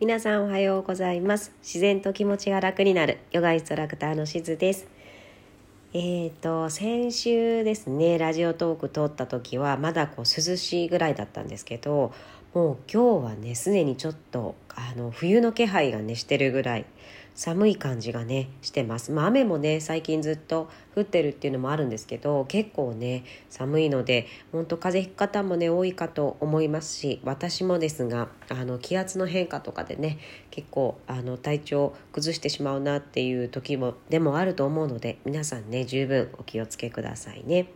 皆さんおはようございます。自然と気持ちが楽になる。ヨガインストラクターのしずです。えーと先週ですねラジオトーク通った時はまだこう涼しいぐらいだったんですけどもう今日はねすでにちょっとあの冬の気配がねしてるぐらい寒い感じがねしてます、まあ、雨もね最近ずっと降ってるっていうのもあるんですけど結構ね寒いので本当風邪ひく方もね多いかと思いますし私もですがあの気圧の変化とかでね結構あの体調崩してしまうなっていう時もでもあると思うので皆さんね十分お気をつけくださいね。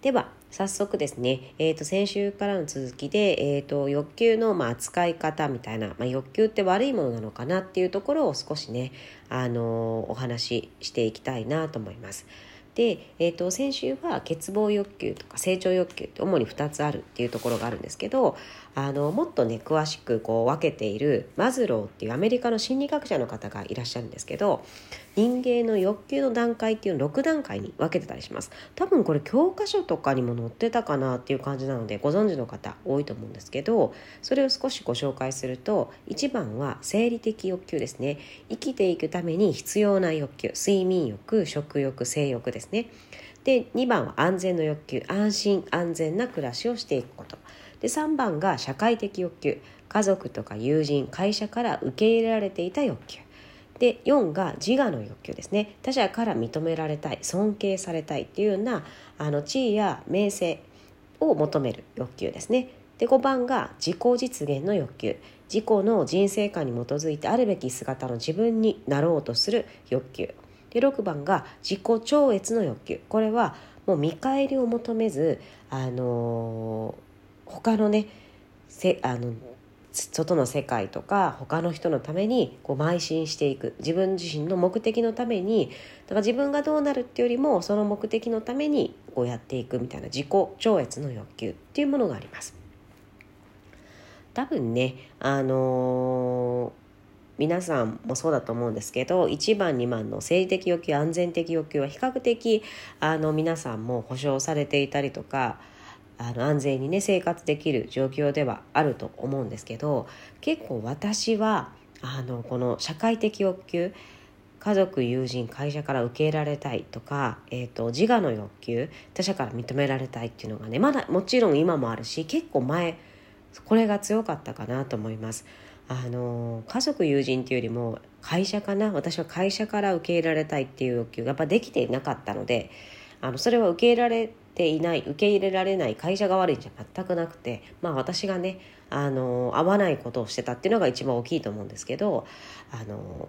では早速ですね、えー、と先週からの続きで、えー、と欲求のまあ扱い方みたいな、まあ、欲求って悪いものなのかなっていうところを少しね、あの、お話ししていきたいなと思います。で、えー、と先週は欠乏欲求とか成長欲求って主に2つあるっていうところがあるんですけどあのもっとね詳しくこう分けているマズローっていうアメリカの心理学者の方がいらっしゃるんですけど人間の欲求の段階っていう6段階に分けてたりします。多分これ教科書とかにも載ってたかなっていう感じなのでご存知の方多いと思うんですけどそれを少しご紹介すると1番は生理的欲求ですね。生きていくために必要な欲求睡眠欲食欲性欲ですね。で2番は安全の欲求安心安全な暮らしをしていくこと。で3番が社会的欲求。家族とか友人会社から受け入れられていた欲求。で4が自我の欲求ですね。他者から認められたい尊敬されたいっていうようなあの地位や名声を求める欲求ですね。で5番が自己実現の欲求。自己の人生観に基づいてあるべき姿の自分になろうとする欲求。で6番が自己超越の欲求。これはもう見返りを求めず、あの、他のねせあの外の世界とか他の人のためにこう邁進していく自分自身の目的のためにだから自分がどうなるっていうよりもその目的のためにこうやっていくみたいな自己超越の欲求っていうものがあります。多分ねあのー皆さんもそうだと思うんですけど1番2番の生理的欲求安全的欲求は比較的あの皆さんも保障されていたりとかあの安全にね生活できる状況ではあると思うんですけど結構私はあのこの社会的欲求家族友人会社から受け入れられたいとか、えーと、自我の欲求他者から認められたいっていうのがねまだもちろん今もあるし結構前これが強かったかなと思います。あの家族友人っていうよりも会社かな私は会社から受け入れられたいっていう欲求がやっぱできていなかったのであのそれは受け入れられていない受け入れられない会社が悪いんじゃ全くなくてまあ私がねあの合わないことをしてたっていうのが一番大きいと思うんですけどあの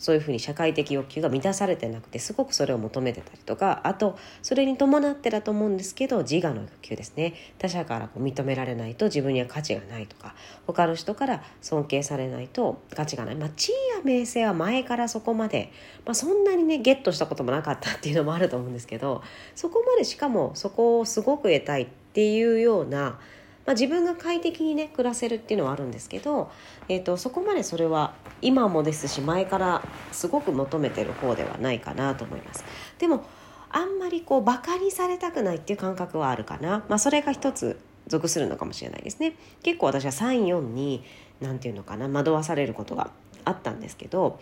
そういうふうに社会的欲求が満たされてなくてすごくそれを求めてたりとかあとそれに伴ってだと思うんですけど自我の欲求ですね。他者からこう認められないと自分には価値がないとか他の人から尊敬されないと価値がない、まあ、地位や名声は前からそこまで、まあ、そんなにねゲットしたこともなかったっていうのもあると思うんですけどそこまでしかもそこをすごく得たいっていうようなまあ、自分が快適にね暮らせるっていうのはあるんですけど、えーと、そこまでそれは今もですし前からすごく求めてる方ではないかなと思います。でもあんまりこうバカにされたくないっていう感覚はあるかな、まあ、それが一つ属するのかもしれないですね結構私は34に何て言うのかな惑わされることがあったんですけど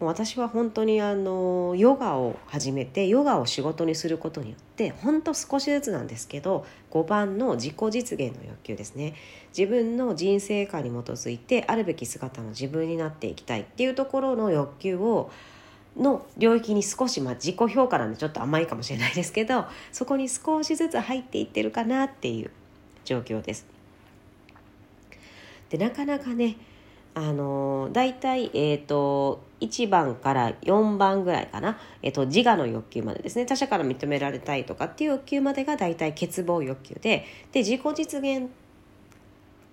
私は本当にあのヨガを始めてヨガを仕事にすることによって本当少しずつなんですけど5番の自己実現の欲求ですね自分の人生観に基づいてあるべき姿の自分になっていきたいっていうところの欲求をの領域に少し、まあ、自己評価なんでちょっと甘いかもしれないですけどそこに少しずつ入っていってるかなっていう状況です。でなかなかねあの大体、えーと、1番から4番ぐらいかな、えーと、自我の欲求までですね。他者から認められたいとかっていう欲求までが大体欠乏欲求で。で自己実現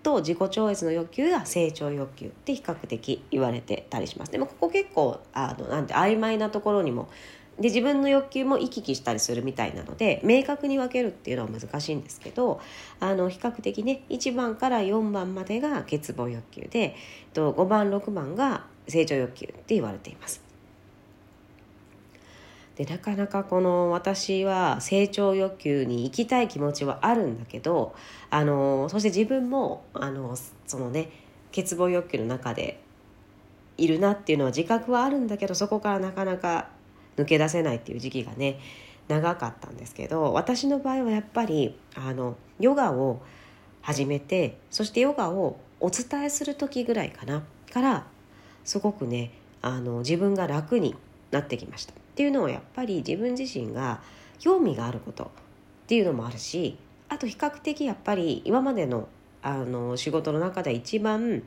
と自己超越の欲求が成長欲求って比較的言われてたりします。でもここ結構あのなんて曖昧なところにもで自分の欲求も行き来したりするみたいなので明確に分けるっていうのは難しいんですけどあの比較的ね1番から4番までが欠乏欲求で5番6番が成長欲求って言われています。でなかなかこの私は成長欲求に行きたい気持ちはあるんだけどあのそして自分もあのそのね欠乏欲求の中でいるなっていうのは自覚はあるんだけどそこからなかなか抜け出せないっていう時期がね長かったんですけど私の場合はやっぱりあのヨガを始めてそしてヨガをお伝えする時ぐらいかなからすごくねあの自分が楽になってきました。っていうのはやっぱり自分自身が興味があることっていうのもあるしあと比較的やっぱり今までのあの仕事の中で一番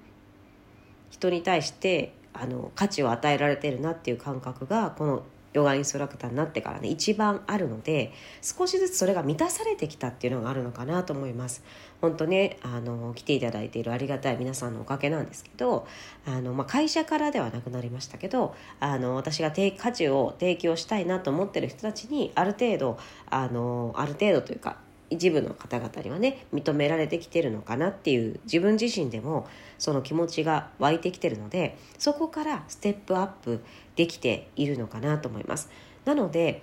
人に対してあの価値を与えられてるなっていう感覚がこのヨガインストラクターになってからね一番あるので少しずつそれが満たされてきたっていうのがあるのかなと思います。本当ねあの来ていただいているありがたい皆さんのおかげなんですけどあの、まあ、会社からではなくなりましたけどあの私が価値を提供したいなと思ってる人たちにある程度あのある程度というか一部の方々にはね認められてきてるのかなっていう自分自身でもその気持ちが湧いてきてるのでそこからステップアップできているのかなと思います。なので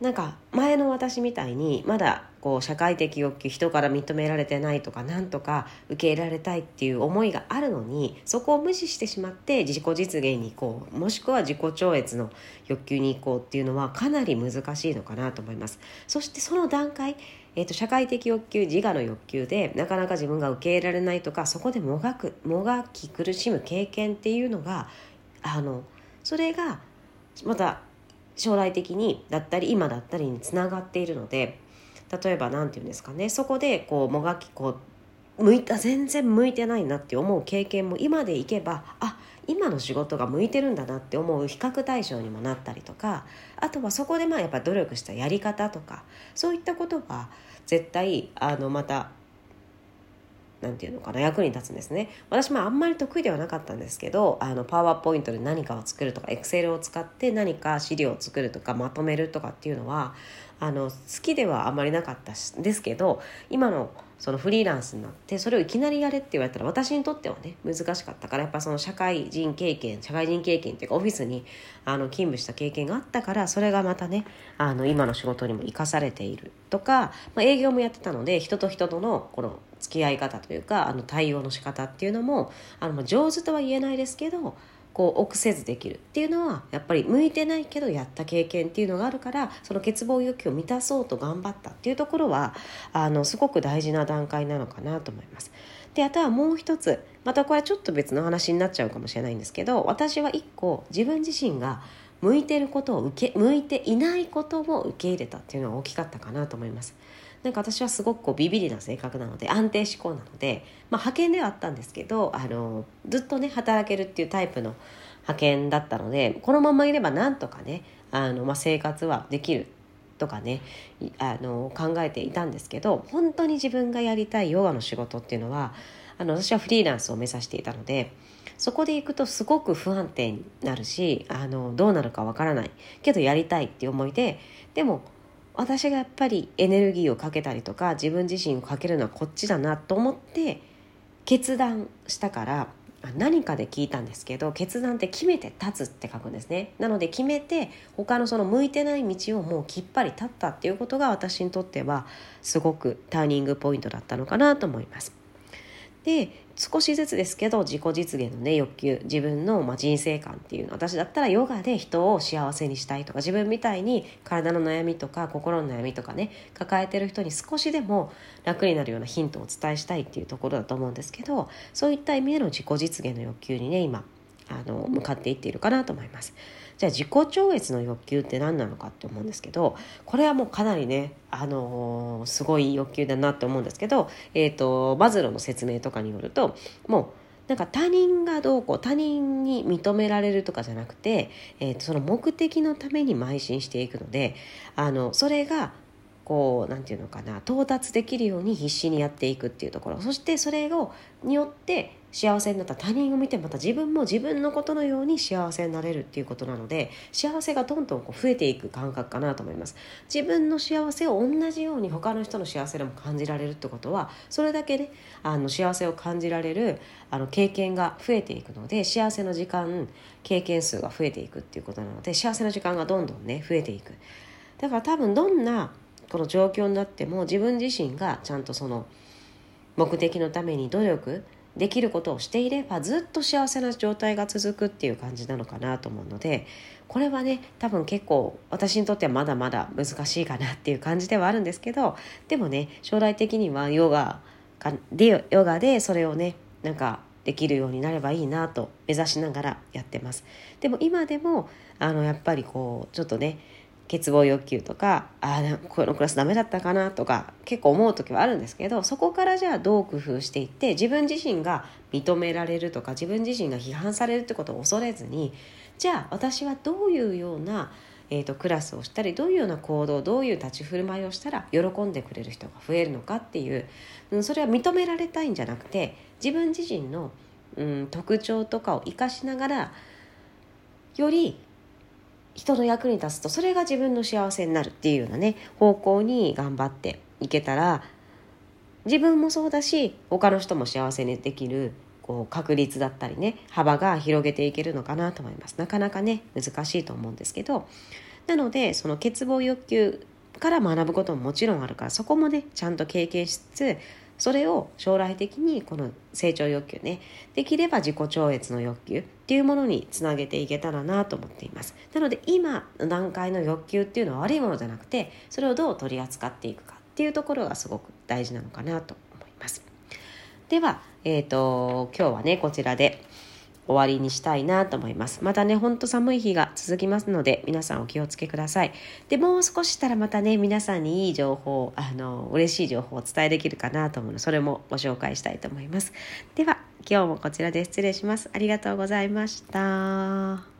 なんか前の私みたいにまだこう社会的欲求人から認められてないとかなんとか受け入れられたいっていう思いがあるのにそこを無視してしまって自己実現に行こうもしくは自己超越の欲求に行こうっていうのはかなり難しいのかなと思いますそしてその段階えーと、社会的欲求自我の欲求でなかなか自分が受け入れられないとかそこでもがくもがき苦しむ経験っていうのがあのそれがまた将来的にだったり今だったりにつながっているので例えば何て言うんですかねそこでこうもがきこう向いた全然向いてないなって思う経験も今でいけばあ今の仕事が向いてるんだなって思う比較対象にもなったりとかあとはそこでまあやっぱ努力したやり方とかそういったことは絶対あのまたなんていうのかな役に立つんですね。私もあんまり得意ではなかったんですけどあのパワーポイントで何かを作るとかエクセルを使って何か資料を作るとかまとめるとかっていうのはあの好きではあまりなかったんですけど今のそのフリーランスになってそれをいきなりやれって言われたら私にとってはね難しかったからやっぱその社会人経験社会人経験っていうかオフィスにあの勤務した経験があったからそれがまたねあの今の仕事にも生かされているとか、まあ、営業もやってたので人と人とのこの付き合い方というかあの対応の仕方っていうのもあの上手とは言えないですけどこう臆せずできるっていうのはやっぱり向いてないけどやった経験っていうのがあるからその欠乏欲求を満たそうと頑張ったっていうところはあのすごく大事な段階なのかなと思います。であとはもう一つまたこれはちょっと別の話になっちゃうかもしれないんですけど私は一個自分自身が向いてることを受け向いていないことを受け入れたっていうのは大きかったかなと思います。なんか私はすごくこうビビりな性格なので安定志向なので、まあ、派遣ではあったんですけどあのずっとね働けるっていうタイプの派遣だったのでこのままいればなんとかねあの、まあ、生活はできるとかねあの考えていたんですけど本当に自分がやりたいヨガの仕事っていうのはあの私はフリーランスを目指していたのでそこで行くとすごく不安定になるしあのどうなるかわからないけどやりたいっていう思いででも私がやっぱりエネルギーをかけたりとか自分自身をかけるのはこっちだなと思って決断したから何かで聞いたんですけど決断って決めて立つって書くんですね。なので決めて他のその向いてない道をもうきっぱり立ったっていうことが私にとってはすごくターニングポイントだったのかなと思います。で少しずつですけど自己実現のね欲求自分のま人生観っていうの私だったらヨガで人を幸せにしたいとか自分みたいに体の悩みとか心の悩みとかね抱えてる人に少しでも楽になるようなヒントをお伝えしたいっていうところだと思うんですけどそういった意味での自己実現の欲求にね今あの向かっていっているかなと思います。じゃあ自己超越の欲求って何なのかって思うんですけどこれはもうかなりね、あのー、すごい欲求だなって思うんですけど、えーと、バズロの説明とかによるともうなんか他人がどうこう他人に認められるとかじゃなくて、えーと、その目的のために邁進していくのであのそれがこうなんていうのかな到達できるように必死にやっていくっていうところ。そしてそれをによって幸せになった他人を見てまた自分も自分のことのように幸せになれるっていうことなので幸せがどんどんこう増えていく感覚かなと思います。自分の幸せを同じように他の人の幸せでも感じられるってことはそれだけ、ね、あの幸せを感じられるあの経験が増えていくので幸せの時間経験数が増えていくっていうことなので幸せの時間がどんどんね増えていく。だから多分どんなこの状況になっても自分自身がちゃんとその目的のために努力できることをしていればずっと幸せな状態が続くっていう感じなのかなと思うのでこれはね多分結構私にとってはまだまだ難しいかなっていう感じではあるんですけどでもね将来的にはヨガでヨガでそれをねなんかできるようになればいいなと目指しながらやってます。でも今でもあのやっぱりこうちょっとね欠乏欲求とかああこのクラスダメだったかなとか結構思う時はあるんですけどそこからじゃあどう工夫していって自分自身が認められるとか自分自身が批判されるってことを恐れずにじゃあ私はどういうような、えーと、クラスをしたりどういうような行動どういう立ち振る舞いをしたら喜んでくれる人が増えるのかっていう、うん、それは認められたいんじゃなくて自分自身の、うん、特徴とかを生かしながらより人の役に立つとそれが自分の幸せになるっていうようなね方向に頑張っていけたら自分もそうだし他の人も幸せにできるこう確率だったりね幅が広げていけるのかなと思います。なかなかね難しいと思うんですけど。なのでその欠乏欲求から学ぶことももちろんあるからそこもねちゃんと経験しつつそれを将来的にこの成長欲求ねできれば自己超越の欲求っていうものにつなげていけたらなと思っています。なので今の段階の欲求っていうのは悪いものじゃなくてそれをどう取り扱っていくかっていうところがすごく大事なのかなと思います。では、えー、と今日はねこちらで終わりにしたいなと思います。またね、ほんと寒い日が続きますので、皆さんお気をつけください。で、もう少ししたらまたね、皆さんにいい情報、あの、嬉しい情報をお伝えできるかなと思うので、それもご紹介したいと思います。では、今日もこちらで失礼します。ありがとうございました。